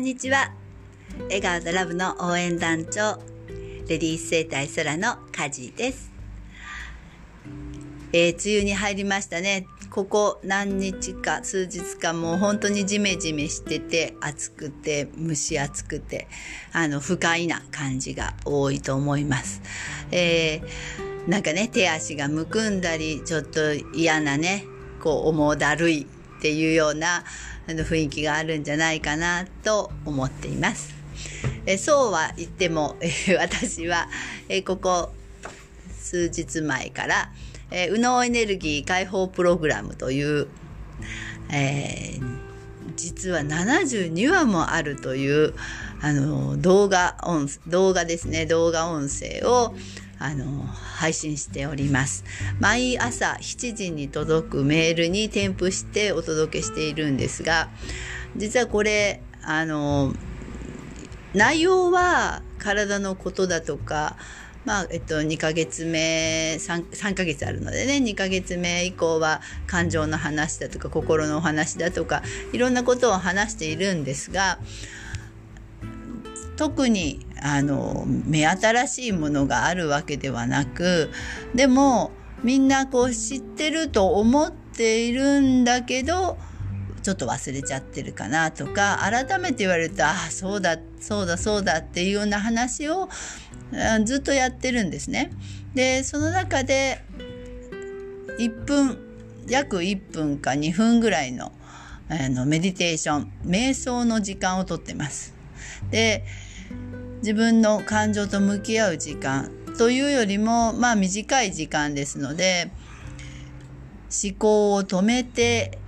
んにちは。笑顔とラブの応援団長レディース生態空のカジです、えー、梅雨に入りましたね。ここ何日か数日かもう本当にジメジメしてて暑くて蒸し暑くてあの不快な感じが多いと思います、えー、なんかね手足がむくんだりちょっと嫌なねこう重だるいっていうようなあの雰囲気があるんじゃないかなと思っています。えそうは言っても、え私は、えここ数日前から、え右脳エネルギー解放プログラムという、えー、実は72話もあるというあの動画音動画ですね動画音声をあの配信しております。毎朝7時に届くメールに添付してお届けしているんですが実はこれあの内容は体のことだとかまあえっと、2ヶ月目 3, 3ヶ月あるのでね2ヶ月目以降は感情の話だとか心のお話だとかいろんなことを話しているんですが特にあの目新しいものがあるわけではなくでもみんなこう知ってると思っているんだけどちょっと忘れちゃってるかなとか改めて言われるとああそうだそうだそうだっていうような話をずっとやってるんですね。でその中で1分約1分か2分ぐらいのあのメディテーション瞑想の時間をとってます。で自分の感情と向き合う時間というよりもまあ短い時間ですので思考を止めて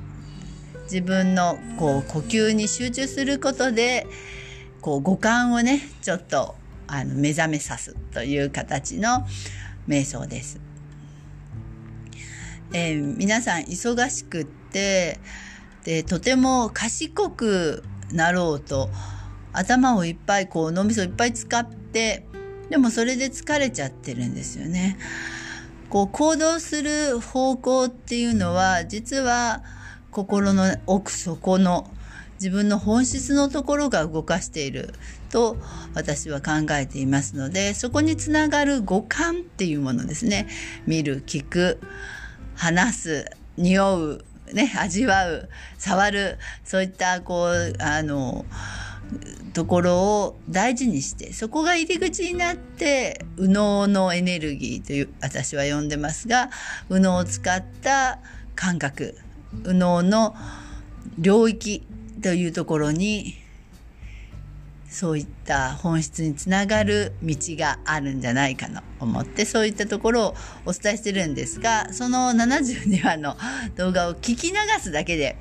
自分のこう呼吸に集中することでこう五感をねちょっとあの目覚めさすという形の瞑想です。えー、皆さん忙しくってでとても賢くなろうと頭をいっぱいこう脳みそいっぱい使ってでもそれで疲れちゃってるんですよね。こう行動する方向っていうのは実は心の奥底の自分の本質のところが動かしていると私は考えていますのでそこにつながる五感っていうものですね見る聞く話す匂うね味わう触るそういったこうあのところを大事にしてそこが入り口になって右脳のエネルギーという私は呼んでますが右脳を使った感覚右脳の領域というところにそういった本質につながる道があるんじゃないかと思ってそういったところをお伝えしてるんですがその72話の動画を聞き流すだけで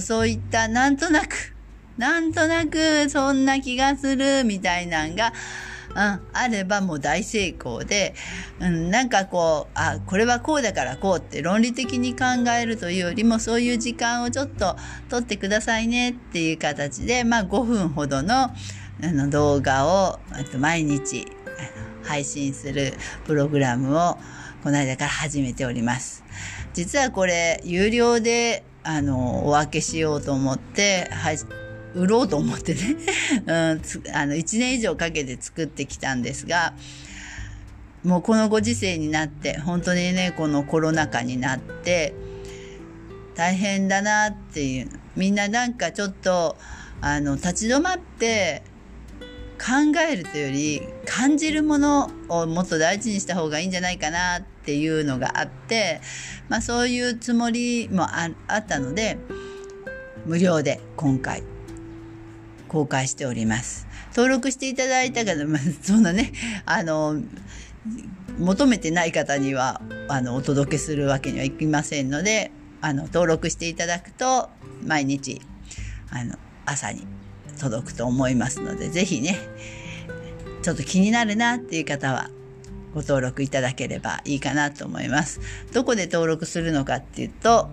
そういったなんとなくなんとなくそんな気がするみたいなんが、うん、あればもう大成功で、うん、なんかこうあこれはこうだからこうって論理的に考えるというよりもそういう時間をちょっと取ってくださいねっていう形で、まあ、5分ほどのあの動画を毎日配信するプログラムをこの間から始めております。実はこれ有料であのお分けしようと思って売ろうと思ってね、うん、あの1年以上かけて作ってきたんですがもうこのご時世になって本当にねこのコロナ禍になって大変だなっていうみんななんかちょっとあの立ち止まって考えるというより感じるものをもっと大事にした方がいいんじゃないかなっていうのがあって、まあ、そういうつもりもあったので無料で今回公開しております。登録していただいた方、まあ、そんなね、あの、求めてない方には、あの、お届けするわけにはいきませんので、あの、登録していただくと、毎日、あの、朝に届くと思いますので、ぜひね、ちょっと気になるなっていう方は、ご登録いただければいいかなと思います。どこで登録するのかっていうと、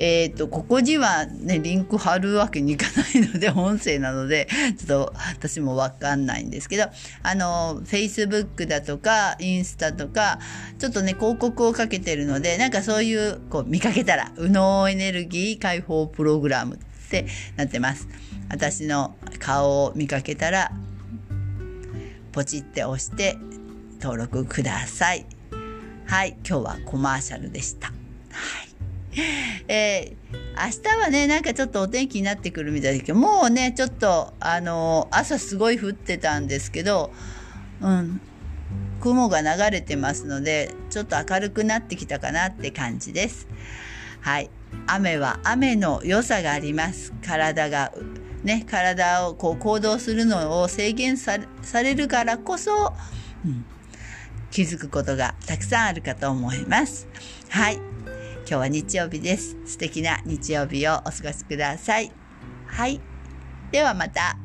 えっ、ー、と、ここにはね、リンク貼るわけにいかないので、音声なので、ちょっと私もわかんないんですけど、あの、Facebook だとか、インスタとか、ちょっとね、広告をかけてるので、なんかそういう、こう、見かけたら、右脳エネルギー解放プログラムってなってます。私の顔を見かけたら、ポチって押して登録ください。はい、今日はコマーシャルでした。はい。えー、明日はね、なんかちょっとお天気になってくるみたいですけど、もうね、ちょっと、あのー、朝すごい降ってたんですけど、うん、雲が流れてますので、ちょっと明るくなってきたかなって感じです。はい。雨は雨の良さがあります。体が、ね、体をこう行動するのを制限されるからこそ、うん、気づくことがたくさんあるかと思います。はい。今日は日曜日です。素敵な日曜日をお過ごしください。はい。ではまた。